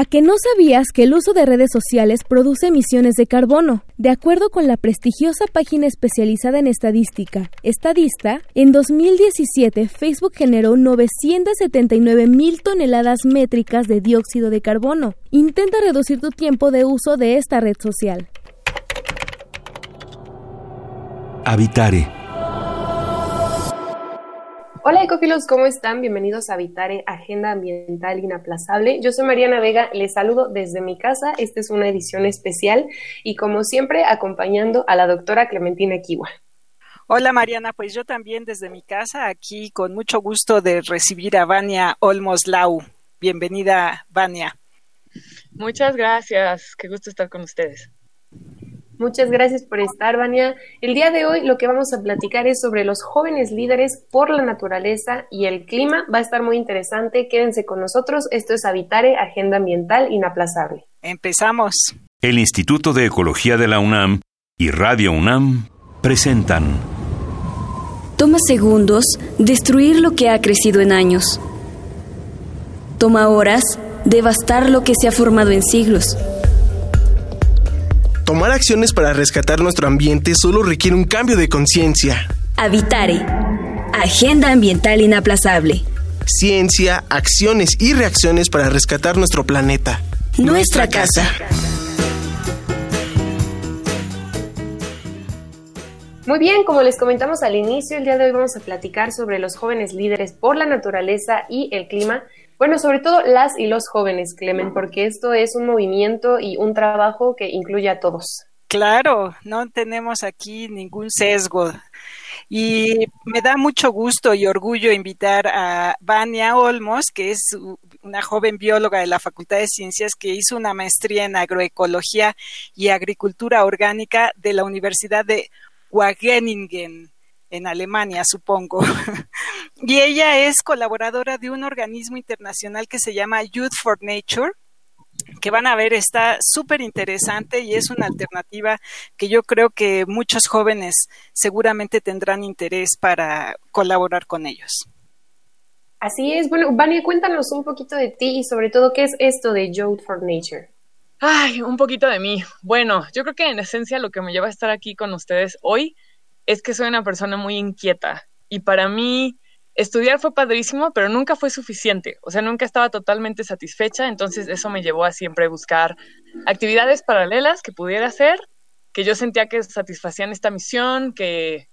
¿A que no sabías que el uso de redes sociales produce emisiones de carbono? De acuerdo con la prestigiosa página especializada en estadística, Estadista, en 2017 Facebook generó 979 mil toneladas métricas de dióxido de carbono. Intenta reducir tu tiempo de uso de esta red social. Habitare Hola ecofilos, ¿cómo están? Bienvenidos a Habitare, Agenda Ambiental Inaplazable. Yo soy Mariana Vega, les saludo desde mi casa. Esta es una edición especial y como siempre acompañando a la doctora Clementina Kiwa. Hola Mariana, pues yo también desde mi casa, aquí con mucho gusto de recibir a Vania Olmos Lau. Bienvenida, Vania. Muchas gracias, qué gusto estar con ustedes. Muchas gracias por estar, Vania. El día de hoy lo que vamos a platicar es sobre los jóvenes líderes por la naturaleza y el clima. Va a estar muy interesante. Quédense con nosotros. Esto es Habitare, Agenda Ambiental Inaplazable. Empezamos. El Instituto de Ecología de la UNAM y Radio UNAM presentan. Toma segundos destruir lo que ha crecido en años. Toma horas devastar lo que se ha formado en siglos. Tomar acciones para rescatar nuestro ambiente solo requiere un cambio de conciencia. Habitare. Agenda ambiental inaplazable. Ciencia, acciones y reacciones para rescatar nuestro planeta. Nuestra, casa. Muy bien, como les comentamos al inicio, el día de hoy vamos a platicar sobre los jóvenes líderes por la naturaleza y el clima. Bueno, sobre todo las y los jóvenes, Clemen, porque esto es un movimiento y un trabajo que incluye a todos. Claro, no tenemos aquí ningún sesgo. Y me da mucho gusto y orgullo invitar a Vania Olmos, que es una joven bióloga de la Facultad de Ciencias que hizo una maestría en agroecología y agricultura orgánica de la Universidad de Wageningen en Alemania, supongo. y ella es colaboradora de un organismo internacional que se llama Youth for Nature, que van a ver está súper interesante y es una alternativa que yo creo que muchos jóvenes seguramente tendrán interés para colaborar con ellos. Así es. Bueno, Vania, cuéntanos un poquito de ti y sobre todo qué es esto de Youth for Nature. Ay, un poquito de mí. Bueno, yo creo que en esencia lo que me lleva a estar aquí con ustedes hoy es que soy una persona muy inquieta y para mí estudiar fue padrísimo, pero nunca fue suficiente, o sea, nunca estaba totalmente satisfecha, entonces eso me llevó a siempre buscar actividades paralelas que pudiera hacer, que yo sentía que satisfacían esta misión, que,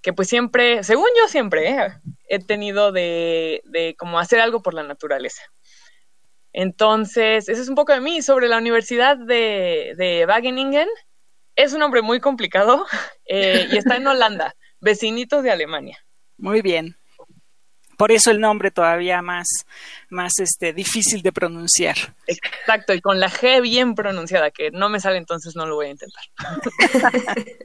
que pues siempre, según yo siempre, ¿eh? he tenido de, de como hacer algo por la naturaleza. Entonces, eso es un poco de mí. Sobre la Universidad de, de Wageningen, es un nombre muy complicado eh, y está en Holanda, vecinitos de Alemania. Muy bien. Por eso el nombre todavía más, más este, difícil de pronunciar. Exacto, y con la G bien pronunciada, que no me sale entonces no lo voy a intentar.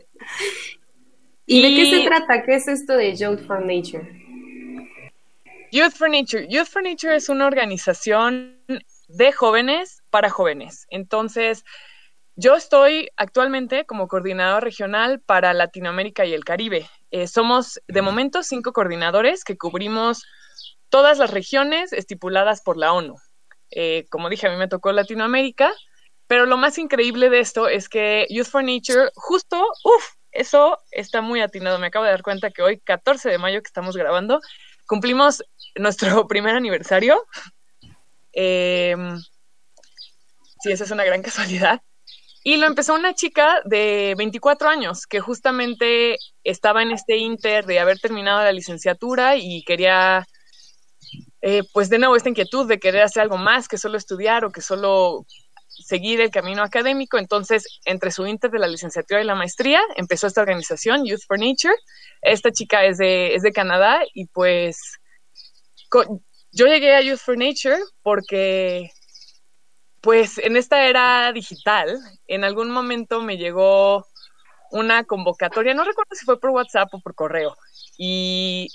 ¿Y, de qué se trata? ¿Qué es esto de Youth for Nature? Youth for Nature. Youth for Nature es una organización de jóvenes para jóvenes. Entonces, yo estoy actualmente como coordinador regional para Latinoamérica y el Caribe. Eh, somos de momento cinco coordinadores que cubrimos todas las regiones estipuladas por la ONU. Eh, como dije, a mí me tocó Latinoamérica, pero lo más increíble de esto es que Youth for Nature, justo, uff, eso está muy atinado. Me acabo de dar cuenta que hoy, 14 de mayo que estamos grabando, cumplimos nuestro primer aniversario. Eh, sí, esa es una gran casualidad. Y lo empezó una chica de 24 años que justamente estaba en este inter de haber terminado la licenciatura y quería, eh, pues de nuevo, esta inquietud de querer hacer algo más que solo estudiar o que solo seguir el camino académico. Entonces, entre su inter de la licenciatura y la maestría, empezó esta organización, Youth for Nature. Esta chica es de, es de Canadá y pues yo llegué a Youth for Nature porque pues en esta era digital, en algún momento me llegó una convocatoria, no recuerdo si fue por WhatsApp o por correo. Y,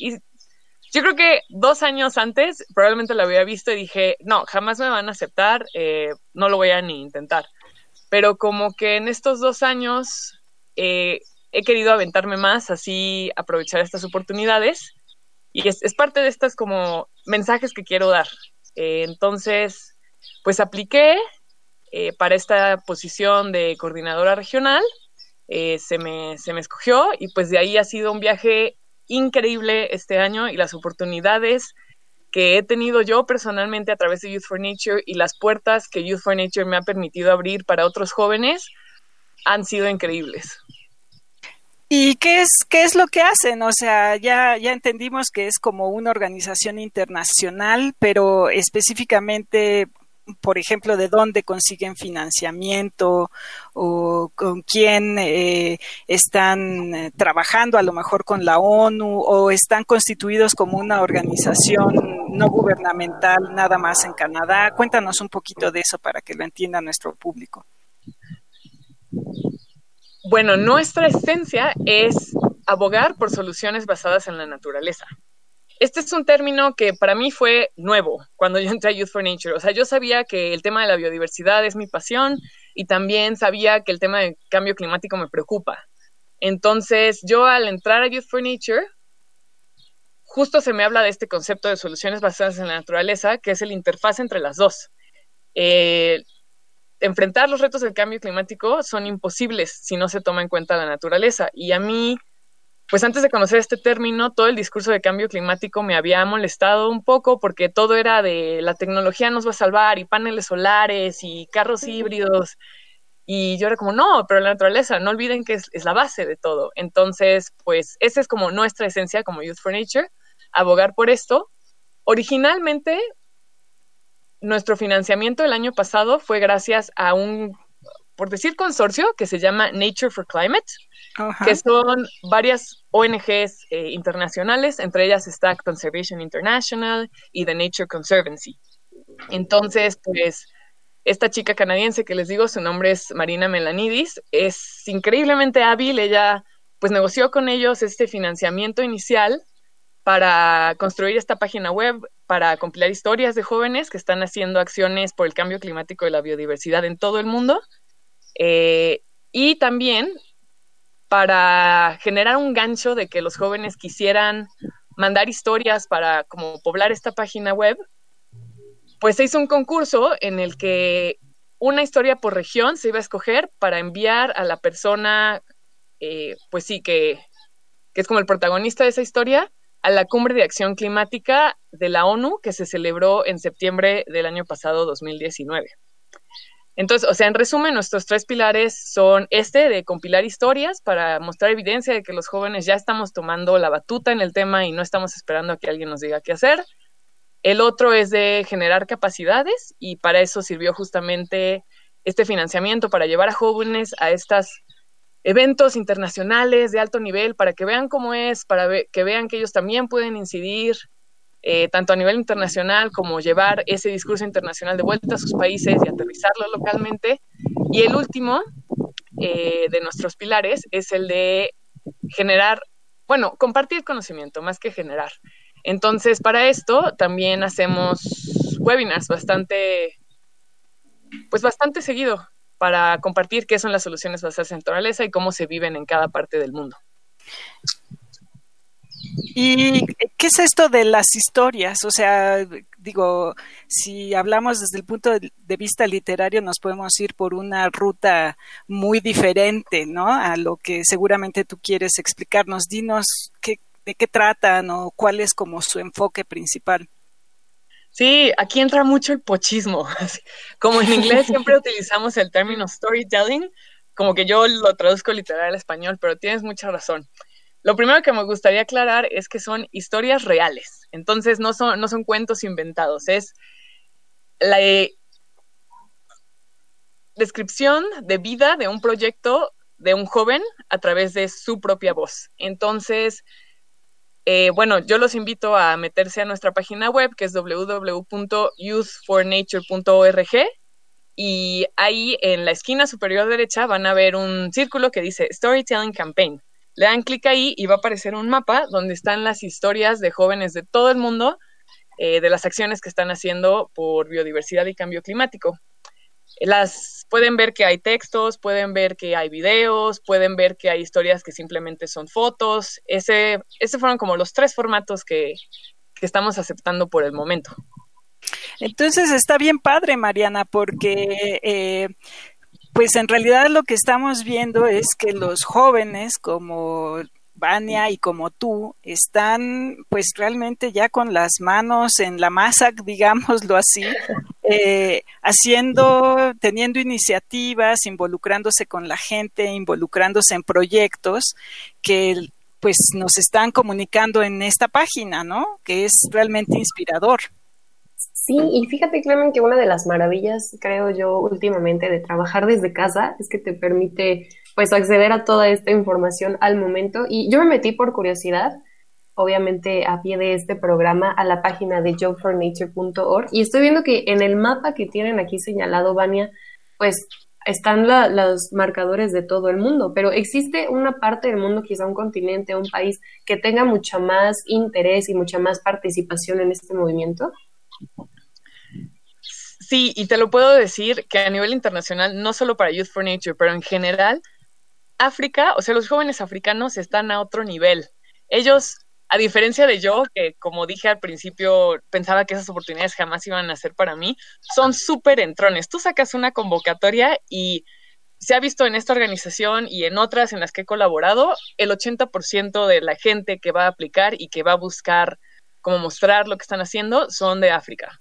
yo creo que dos años antes probablemente lo había visto y dije, no, jamás me van a aceptar, eh, no lo voy a ni intentar. Pero como que en estos dos años eh, he querido aventarme más, así aprovechar estas oportunidades. Y es, parte de estas como mensajes que quiero dar. Eh, entonces, pues apliqué para esta posición de coordinadora regional eh, se, me, se me escogió y pues de ahí ha sido un viaje increíble este año y las oportunidades que he tenido yo personalmente a través de Youth for Nature y las puertas que Youth for Nature me ha permitido abrir para otros jóvenes han sido increíbles. ¿Y qué es, qué es lo que hacen? O sea, ya, ya entendimos que es como una organización internacional, pero específicamente por ejemplo, de dónde consiguen financiamiento o con quién eh, están eh, trabajando, a lo mejor con la ONU, o están constituidos como una organización no gubernamental nada más en Canadá. Cuéntanos un poquito de eso para que lo entienda nuestro público. Bueno, nuestra esencia es abogar por soluciones basadas en la naturaleza. Este es un término que para mí fue nuevo cuando yo entré a Youth for Nature. O sea, yo sabía que el tema de la biodiversidad es mi pasión y también sabía que el tema del cambio climático me preocupa. Entonces, yo al entrar a Youth for Nature, justo se me habla de este concepto de soluciones basadas en la naturaleza, que es el interfaz entre las dos. Eh, enfrentar los retos del cambio climático son imposibles si no se toma en cuenta la naturaleza. Y a mí pues antes de conocer este término, todo el discurso de cambio climático me había molestado un poco porque todo era de la tecnología nos va a salvar y paneles solares y carros híbridos. Y yo era como, no, pero la naturaleza, no olviden que es, la base de todo. Entonces, pues esa es como nuestra esencia como Youth for Nature, abogar por esto. Originalmente, nuestro financiamiento el año pasado fue gracias a un, por decir consorcio, que se llama Nature for Climate que son varias ONGs eh, internacionales, entre ellas está Conservation International y The Nature Conservancy. Entonces, pues, esta chica canadiense que les digo, su nombre es Marina Melanidis, es increíblemente hábil, ella pues negoció con ellos este financiamiento inicial para construir esta página web, para compilar historias de jóvenes que están haciendo acciones por el cambio climático y la biodiversidad en todo el mundo. Eh, y también para generar un gancho de que los jóvenes quisieran mandar historias para como poblar esta página web, pues se hizo un concurso en el que una historia por región se iba a escoger para enviar a la persona, eh, pues sí, que, que es como el protagonista de esa historia, a la cumbre de acción climática de la ONU que se celebró en septiembre del año pasado 2019. Entonces, o sea, en resumen, nuestros tres pilares son este de compilar historias para mostrar evidencia de que los jóvenes ya estamos tomando la batuta en el tema y no estamos esperando a que alguien nos diga qué hacer. El otro es de generar capacidades y para eso sirvió justamente este financiamiento para llevar a jóvenes a estos eventos internacionales de alto nivel para que vean cómo es, para que vean que ellos también pueden incidir eh, tanto a nivel internacional como llevar ese discurso internacional de vuelta a sus países y aterrizarlo localmente. Y el último eh, de nuestros pilares es el de generar, bueno, compartir conocimiento más que generar. Entonces, para esto también hacemos webinars bastante, pues bastante seguido para compartir qué son las soluciones basadas en naturaleza y cómo se viven en cada parte del mundo. ¿Y qué es esto de las historias? O sea, digo, si hablamos desde el punto de vista literario, nos podemos ir por una ruta muy diferente, ¿no? A lo que seguramente tú quieres explicarnos. Dinos qué, de qué tratan o cuál es como su enfoque principal. Sí, aquí entra mucho el pochismo. Como en inglés siempre utilizamos el término storytelling, como que yo lo traduzco literal al español, pero tienes mucha razón. Lo primero que me gustaría aclarar es que son historias reales, entonces no son, no son cuentos inventados, es la eh, descripción de vida de un proyecto de un joven a través de su propia voz. Entonces, eh, bueno, yo los invito a meterse a nuestra página web que es www.youthfornature.org y ahí en la esquina superior derecha van a ver un círculo que dice Storytelling Campaign. Le dan clic ahí y va a aparecer un mapa donde están las historias de jóvenes de todo el mundo eh, de las acciones que están haciendo por biodiversidad y cambio climático. Las pueden ver que hay textos, pueden ver que hay videos, pueden ver que hay historias que simplemente son fotos. Ese, fueron como los tres formatos que, que estamos aceptando por el momento. Entonces está bien padre, Mariana, porque eh, pues en realidad lo que estamos viendo es que los jóvenes como Vania y como tú están pues realmente ya con las manos en la masa, digámoslo así, eh, haciendo, teniendo iniciativas, involucrándose con la gente, involucrándose en proyectos que pues nos están comunicando en esta página, ¿no? Que es realmente inspirador. Sí, y fíjate, Clemen, que una de las maravillas, creo yo, últimamente de trabajar desde casa es que te permite, pues, acceder a toda esta información al momento. Y yo me metí por curiosidad, obviamente a pie de este programa, a la página de jobfornature.org y estoy viendo que en el mapa que tienen aquí señalado, Vania, pues están los marcadores de todo el mundo, pero existe una parte del mundo, quizá un continente, un país, que tenga mucha más interés y mucha más participación en este movimiento. Sí, y te lo puedo decir que a nivel internacional, no solo para Youth for Nature, pero en general, África, o sea, los jóvenes africanos están a otro nivel. Ellos, a diferencia de yo, que como dije al principio, pensaba que esas oportunidades jamás iban a ser para mí, son súper entrones. Tú sacas una convocatoria y se ha visto en esta organización y en otras en las que he colaborado, el 80% de la gente que va a aplicar y que va a buscar como mostrar lo que están haciendo son de África.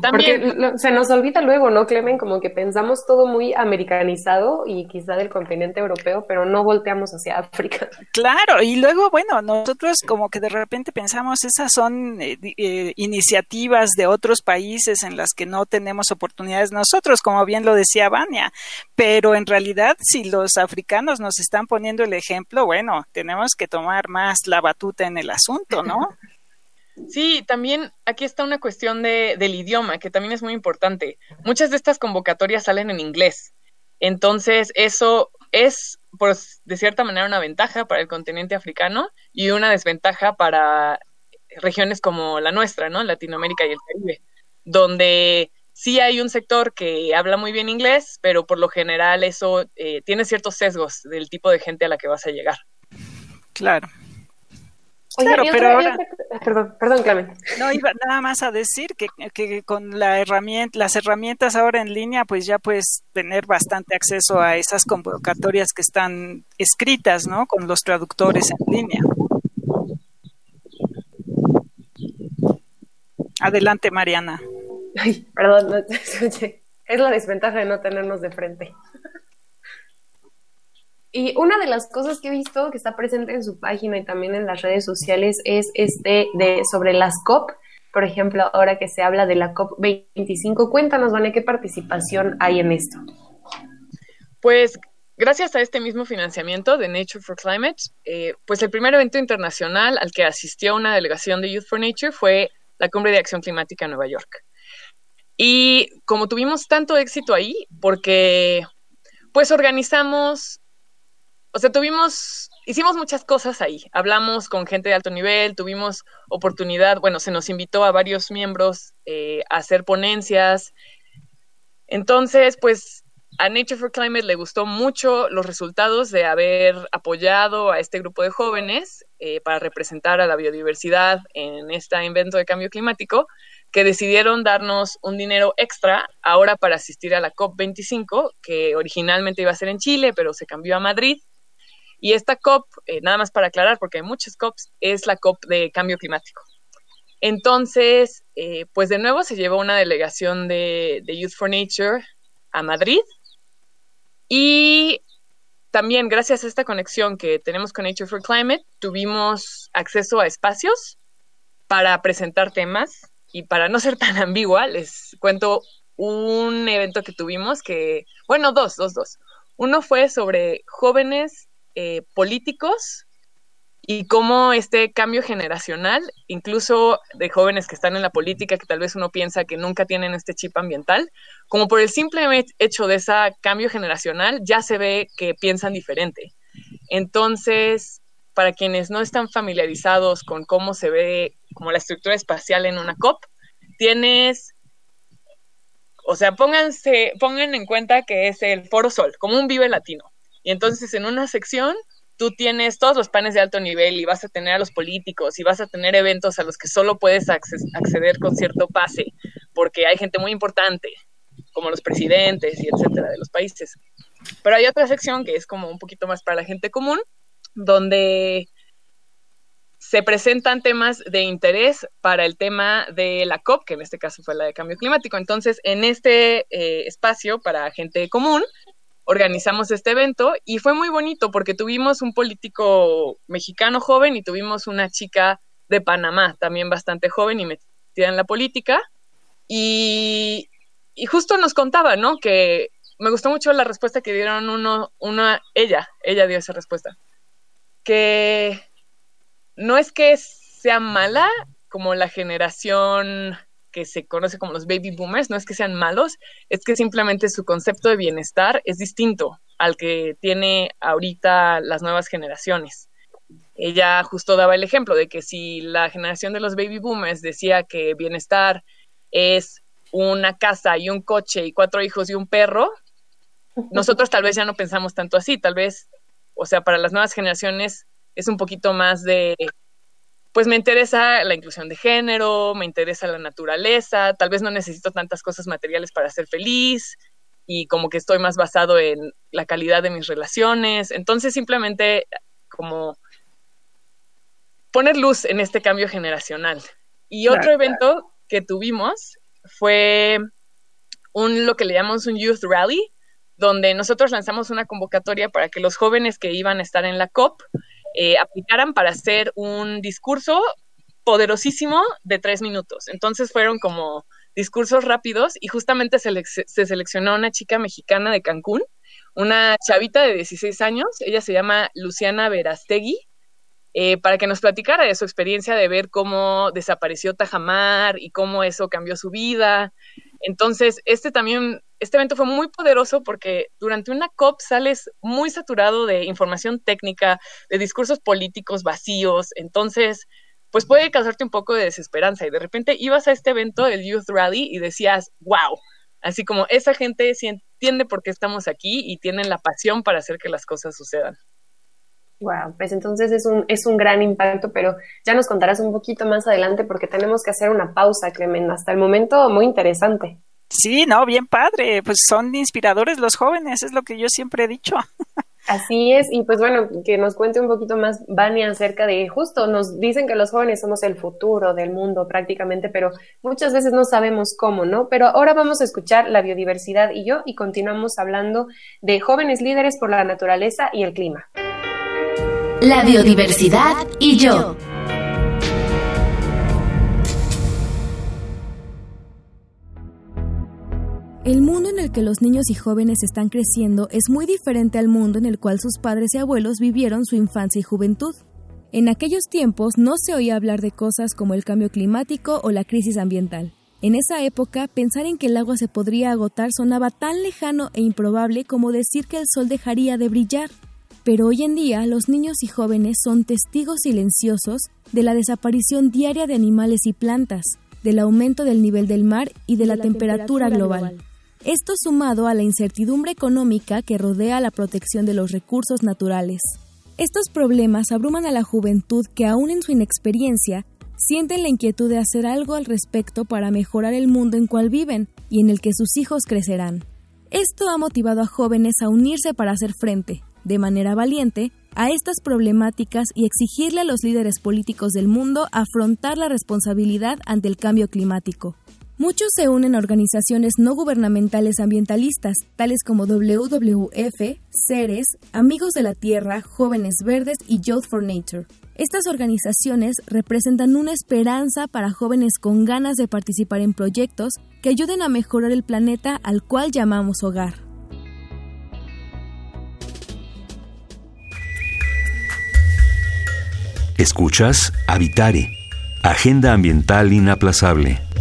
También, Porque se nos olvida luego, ¿no, Clemen? Como que pensamos todo muy americanizado y quizá del continente europeo, pero no volteamos hacia África. Claro, y luego, bueno, nosotros como que de repente pensamos, esas son eh, eh, iniciativas de otros países en las que no tenemos oportunidades nosotros, como bien lo decía Vania, pero en realidad si los africanos nos están poniendo el ejemplo, bueno, tenemos que tomar más la batuta en el asunto, ¿no? Sí, también aquí está una cuestión de, del idioma, que también es muy importante. Muchas de estas convocatorias salen en inglés. Entonces, eso es, pues, de cierta manera, una ventaja para el continente africano y una desventaja para regiones como la nuestra, ¿no? Latinoamérica y el Caribe, donde sí hay un sector que habla muy bien inglés, pero por lo general eso eh, tiene ciertos sesgos del tipo de gente a la que vas a llegar. Claro claro, pero ahora... Perdón, perdón, Clemente. No, iba nada más a decir que, que, con la herramienta, las herramientas ahora en línea, pues ya puedes tener bastante acceso a esas convocatorias que están escritas, ¿no? Con los traductores en línea. Adelante, Mariana. Ay, perdón, es la desventaja de no tenernos de frente. Y una de las cosas que he visto que está presente en su página y también en las redes sociales es este de sobre las COP. Por ejemplo, ahora que se habla de la COP 25, cuéntanos, Vane, ¿qué participación hay en esto? Pues gracias a este mismo financiamiento de Nature for Climate, eh, pues el primer evento internacional al que asistió una delegación de Youth for Nature fue la Cumbre de Acción Climática en Nueva York. Y como tuvimos tanto éxito ahí, porque pues organizamos o sea, tuvimos, hicimos muchas cosas ahí. Hablamos con gente de alto nivel, tuvimos oportunidad, bueno, se nos invitó a varios miembros eh, a hacer ponencias. Entonces, pues a Nature for Climate le gustó mucho los resultados de haber apoyado a este grupo de jóvenes eh, para representar a la biodiversidad en este evento de cambio climático, que decidieron darnos un dinero extra ahora para asistir a la COP25, que originalmente iba a ser en Chile, pero se cambió a Madrid y esta COP, eh, nada más para aclarar, porque hay muchas COPs, es la COP de cambio climático. Entonces, eh, pues de nuevo se llevó una delegación de, Youth for Nature a Madrid y también gracias a esta conexión que tenemos con Nature for Climate, tuvimos acceso a espacios para presentar temas y para no ser tan ambigua, les cuento un evento que tuvimos que, bueno, dos, dos, dos. Uno fue sobre jóvenes eh, políticos y cómo este cambio generacional, incluso de jóvenes que están en la política, que tal vez uno piensa que nunca tienen este chip ambiental, como por el simple hecho de ese cambio generacional, ya se ve que piensan diferente. Entonces, para quienes no están familiarizados con cómo se ve como la estructura espacial en una COP, tienes, o sea, pónganse, pongan en cuenta que es el Foro Sol, como un Vive Latino. Y entonces en una sección tú tienes todos los panes de alto nivel y vas a tener a los políticos y vas a tener eventos a los que solo puedes acceder con cierto pase, porque hay gente muy importante, como los presidentes y etcétera de los países. Pero hay otra sección que es como un poquito más para la gente común, donde se presentan temas de interés para el tema de la COP, que en este caso fue la de cambio climático. Entonces, en este eh, espacio para gente común, organizamos este evento y fue muy bonito porque tuvimos un político mexicano joven y tuvimos una chica de Panamá también bastante joven y metida en la política. Y, justo nos contaba, ¿no? Que me gustó mucho la respuesta que dieron uno, una, ella, ella dio esa respuesta. Que no es que sea mala como la generación que se conoce como los baby boomers, no es que sean malos, es que simplemente su concepto de bienestar es distinto al que tiene ahorita las nuevas generaciones. Ella justo daba el ejemplo de que si la generación de los baby boomers decía que bienestar es una casa y un coche y cuatro hijos y un perro, nosotros tal vez ya no pensamos tanto así, tal vez, o sea, para las nuevas generaciones es un poquito más de pues me interesa la inclusión de género, me interesa la naturaleza, tal vez no necesito tantas cosas materiales para ser feliz y como que estoy más basado en la calidad de mis relaciones. Entonces simplemente como poner luz en este cambio generacional. Y otro evento que tuvimos fue un lo que le llamamos un Youth Rally, donde nosotros lanzamos una convocatoria para que los jóvenes que iban a estar en la COP eh, aplicaran para hacer un discurso poderosísimo de tres minutos. Entonces fueron como discursos rápidos y justamente se, se seleccionó una chica mexicana de Cancún, una chavita de 16 años, ella se llama Luciana Verastegui, eh, para que nos platicara de su experiencia de ver cómo desapareció Tajamar y cómo eso cambió su vida. Entonces, este también este evento fue muy poderoso porque durante una COP sales muy saturado de información técnica, de discursos políticos vacíos, entonces pues puede causarte un poco de desesperanza y de repente ibas a este evento, el Youth Rally, y decías, wow, así como esa gente sí entiende por qué estamos aquí y tienen la pasión para hacer que las cosas sucedan. Wow, pues entonces es un, es un gran impacto, pero ya nos contarás un poquito más adelante porque tenemos que hacer una pausa, Clemen. Hasta el momento, muy interesante. Sí, no, bien padre, pues son inspiradores los jóvenes, es lo que yo siempre he dicho. Así es, y pues bueno, que nos cuente un poquito más Vania acerca de justo, nos dicen que los jóvenes somos el futuro del mundo prácticamente, pero muchas veces no sabemos cómo, ¿no? Pero ahora vamos a escuchar la biodiversidad y yo y continuamos hablando de jóvenes líderes por la naturaleza y el clima. La biodiversidad y yo. El mundo en el que los niños y jóvenes están creciendo es muy diferente al mundo en el cual sus padres y abuelos vivieron su infancia y juventud. En aquellos tiempos no se oía hablar de cosas como el cambio climático o la crisis ambiental. En esa época, pensar en que el agua se podría agotar sonaba tan lejano e improbable como decir que el sol dejaría de brillar. Pero hoy en día los niños y jóvenes son testigos silenciosos de la desaparición diaria de animales y plantas, del aumento del nivel del mar y de, la, temperatura, global. Esto sumado a la incertidumbre económica que rodea la protección de los recursos naturales. Estos problemas abruman a la juventud que aún en su inexperiencia sienten la inquietud de hacer algo al respecto para mejorar el mundo en cual viven y en el que sus hijos crecerán. Esto ha motivado a jóvenes a unirse para hacer frente, de manera valiente, a estas problemáticas y exigirle a los líderes políticos del mundo afrontar la responsabilidad ante el cambio climático. Muchos se unen a organizaciones no gubernamentales ambientalistas, tales como WWF, CERES, Amigos de la Tierra, Jóvenes Verdes y Youth for Nature. Estas organizaciones representan una esperanza para jóvenes con ganas de participar en proyectos que ayuden a mejorar el planeta al cual llamamos hogar. Escuchas Habitare, Agenda Ambiental Inaplazable.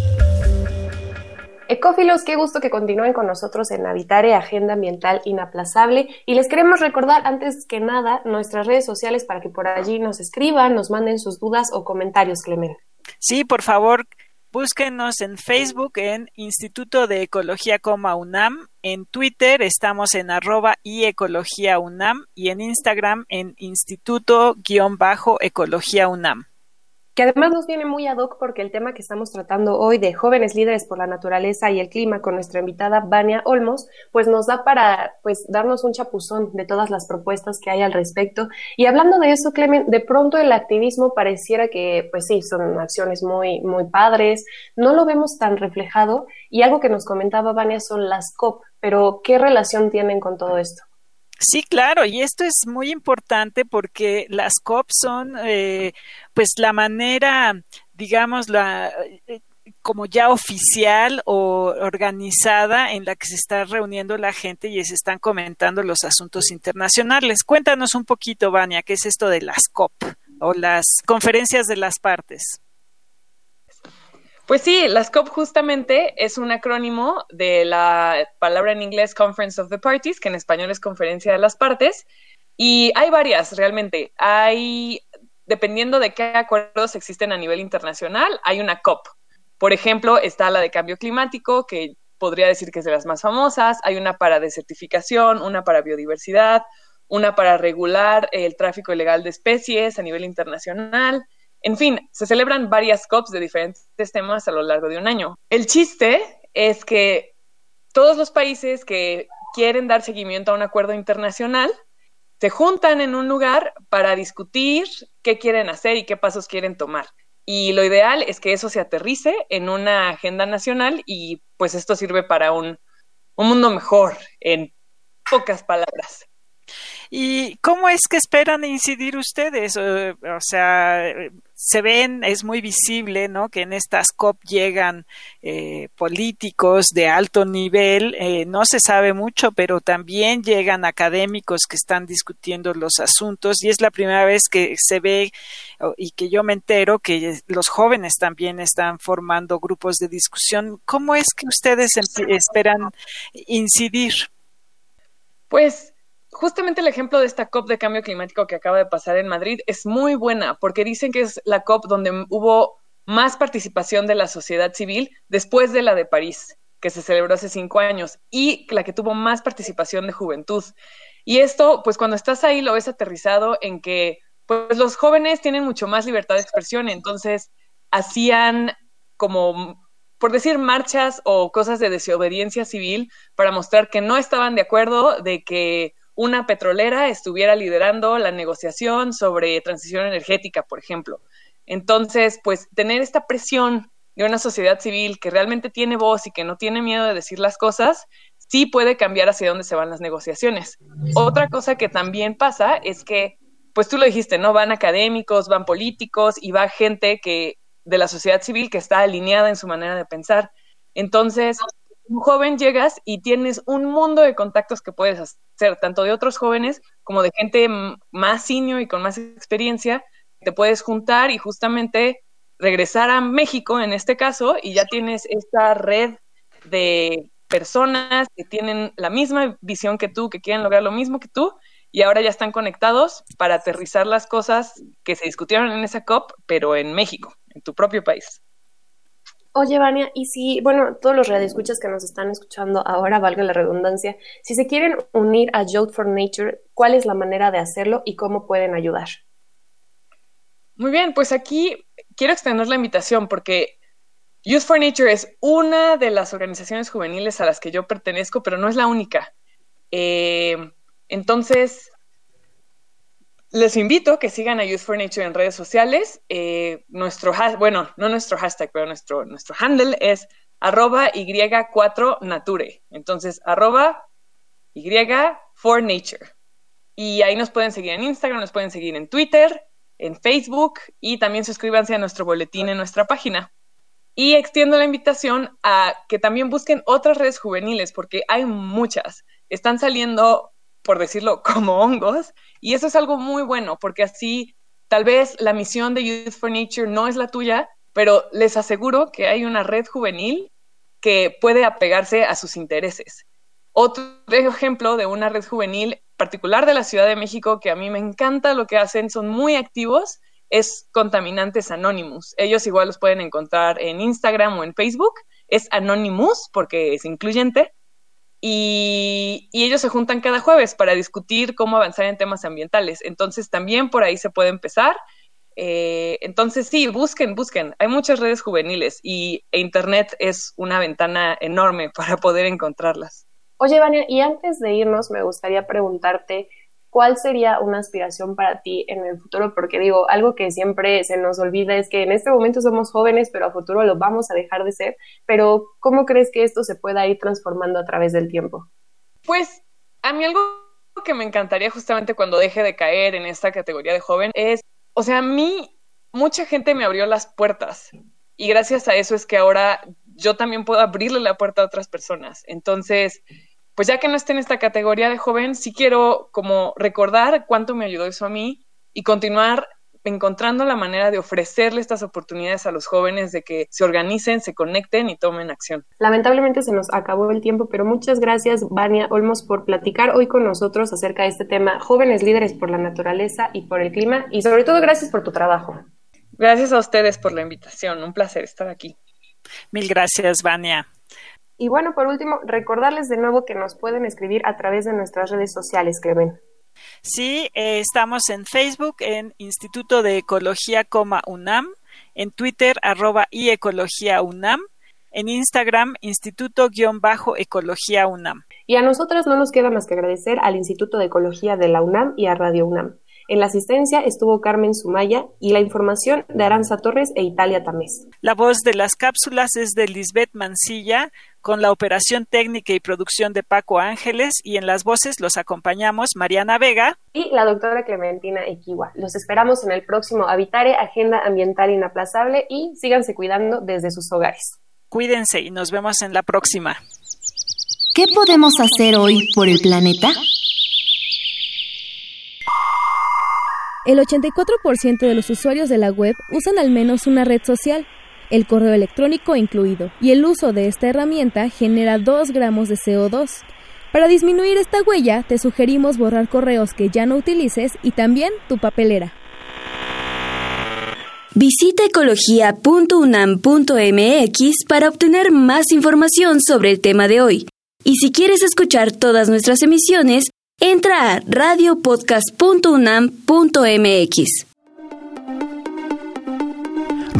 Ecófilos, qué gusto que continúen con nosotros en Habitare, Agenda Ambiental Inaplazable. Y les queremos recordar, antes que nada, nuestras redes sociales para que por allí nos escriban, nos manden sus dudas o comentarios, Clemen. Sí, por favor, búsquenos en Facebook en Instituto de Ecología, UNAM. En Twitter estamos en arroba y Ecología UNAM y en Instagram en Instituto-Ecología UNAM que además nos viene muy ad hoc porque el tema que estamos tratando hoy de jóvenes líderes por la naturaleza y el clima con nuestra invitada Vania Olmos, pues nos da para pues darnos un chapuzón de todas las propuestas que hay al respecto. Y hablando de eso, Clemen, de pronto el activismo pareciera que pues sí, son acciones muy muy padres, no lo vemos tan reflejado y algo que nos comentaba Vania son las COP, pero ¿qué relación tienen con todo esto? Sí, claro, y esto es muy importante porque las COP son, eh, pues, la manera, digamos, la eh, como ya oficial o organizada en la que se está reuniendo la gente y se están comentando los asuntos internacionales. Cuéntanos un poquito, Vania, qué es esto de las COP o las conferencias de las partes. Pues sí, las COP justamente es un acrónimo de la palabra en inglés Conference of the Parties, que en español es Conferencia de las Partes, y hay varias realmente. Hay, dependiendo de qué acuerdos existen a nivel internacional, hay una COP. Por ejemplo, está la de cambio climático, que podría decir que es de las más famosas. Hay una para desertificación, una para biodiversidad, una para regular el tráfico ilegal de especies a nivel internacional. En fin, se celebran varias COPs de diferentes temas a lo largo de un año. El chiste es que todos los países que quieren dar seguimiento a un acuerdo internacional se juntan en un lugar para discutir qué quieren hacer y qué pasos quieren tomar. Y lo ideal es que eso se aterrice en una agenda nacional y pues esto sirve para un, un mundo mejor, en pocas palabras. ¿Y cómo es que esperan incidir ustedes? O, sea, se ven, es muy visible, ¿no? Que en estas COP llegan eh, políticos de alto nivel, eh, no se sabe mucho, pero también llegan académicos que están discutiendo los asuntos y es la primera vez que se ve y que yo me entero que los jóvenes también están formando grupos de discusión. ¿Cómo es que ustedes esperan incidir? Pues justamente el ejemplo de esta COP de cambio climático que acaba de pasar en Madrid es muy buena porque dicen que es la COP donde hubo más participación de la sociedad civil después de la de París, que se celebró hace cinco años, y la que tuvo más participación de juventud. Y esto, pues cuando estás ahí lo ves aterrizado en que pues los jóvenes tienen mucho más libertad de expresión, entonces hacían como por decir marchas o cosas de desobediencia civil para mostrar que no estaban de acuerdo de que una petrolera estuviera liderando la negociación sobre transición energética, por ejemplo. Entonces, pues tener esta presión de una sociedad civil que realmente tiene voz y que no tiene miedo de decir las cosas, sí puede cambiar hacia dónde se van las negociaciones. Otra cosa que también pasa es que, pues tú lo dijiste, ¿no? Van académicos, van políticos y va gente que de la sociedad civil que está alineada en su manera de pensar. Entonces, joven llegas y tienes un mundo de contactos que puedes hacer, tanto de otros jóvenes como de gente más senior y con más experiencia. Te puedes juntar y justamente regresar a México en este caso y ya tienes esta red de personas que tienen la misma visión que tú, que quieren lograr lo mismo que tú y ahora ya están conectados para aterrizar las cosas que se discutieron en esa COP, pero en México, en tu propio país. Oye, Vania, y si, bueno, todos los radioescuchas que nos están escuchando ahora, valga la redundancia, si se quieren unir a Youth for Nature, ¿cuál es la manera de hacerlo y cómo pueden ayudar? Muy bien, pues aquí quiero extender la invitación porque Youth for Nature es una de las organizaciones juveniles a las que yo pertenezco, pero no es la única. Eh, entonces, les invito a que sigan a Youth for Nature en redes sociales. Eh, nuestro bueno, no nuestro hashtag, pero nuestro, nuestro handle es arroba Y4Nature. Entonces, arroba Y for Nature. Y ahí nos pueden seguir en Instagram, nos pueden seguir en Twitter, en Facebook y también suscríbanse a nuestro boletín en nuestra página. Y extiendo la invitación a que también busquen otras redes juveniles, porque hay muchas. Están saliendo, por decirlo, como hongos, y eso es algo muy bueno, porque así Tal vez la misión de Youth for Nature no es la tuya, pero les aseguro que hay una red juvenil que puede apegarse a sus intereses. Otro ejemplo de una red juvenil particular de la Ciudad de México que a mí me encanta lo que hacen, son muy activos, es Contaminantes Anonymous. Ellos igual los pueden encontrar en Instagram o en Facebook. Es Anonymous porque es incluyente. Y, ellos se juntan cada jueves para discutir cómo avanzar en temas ambientales. Entonces también por ahí se puede empezar. Eh, entonces sí, busquen, busquen. Hay muchas redes juveniles y Internet es una ventana enorme para poder encontrarlas. Oye, Vania, y antes de irnos, me gustaría preguntarte cuál sería una aspiración para ti en el futuro, porque digo, algo que siempre se nos olvida es que en este momento somos jóvenes, pero a futuro lo vamos a dejar de ser, pero ¿cómo crees que esto se pueda ir transformando a través del tiempo? Pues a mí algo que me encantaría justamente cuando deje de caer en esta categoría de joven es, o sea, a mí mucha gente me abrió las puertas y gracias a eso es que ahora yo también puedo abrirle la puerta a otras personas. Entonces, pues ya que no esté en esta categoría de joven, sí quiero como recordar cuánto me ayudó eso a mí y continuar encontrando la manera de ofrecerle estas oportunidades a los jóvenes de que se organicen, se conecten y tomen acción. Lamentablemente se nos acabó el tiempo, pero muchas gracias, Vania Olmos, por platicar hoy con nosotros acerca de este tema, jóvenes líderes por la naturaleza y por el clima, y sobre todo gracias por tu trabajo. Gracias a ustedes por la invitación, un placer estar aquí. Mil gracias, Vania. Y bueno, por último, recordarles de nuevo que nos pueden escribir a través de nuestras redes sociales, Clemen. Sí, eh, estamos en Facebook, en Instituto de Ecología, UNAM, en Twitter, arroba y Ecología UNAM, en Instagram, Instituto-Ecología UNAM. Y a nosotras no nos queda más que agradecer al Instituto de Ecología de la UNAM y a Radio UNAM. En la asistencia estuvo Carmen Sumaya y la información de Aranza Torres e Italia Tamés. La voz de las cápsulas es de Lisbeth Mancilla, con la operación técnica y producción de Paco Ángeles y en las voces los acompañamos Mariana Vega y la doctora Clementina Equiwa. Los esperamos en el próximo Habitare Agenda Ambiental Inaplazable y síganse cuidando desde sus hogares. Cuídense y nos vemos en la próxima. ¿Qué podemos hacer hoy por el planeta? El 84% de los usuarios de la web usan al menos una red social, el correo electrónico incluido, y el uso de esta herramienta genera 2 gramos de CO2. Para disminuir esta huella, te sugerimos borrar correos que ya no utilices y también tu papelera. Visita ecología.unam.mx para obtener más información sobre el tema de hoy. Y si quieres escuchar todas nuestras emisiones, Entra a radiopodcast.unam.mx.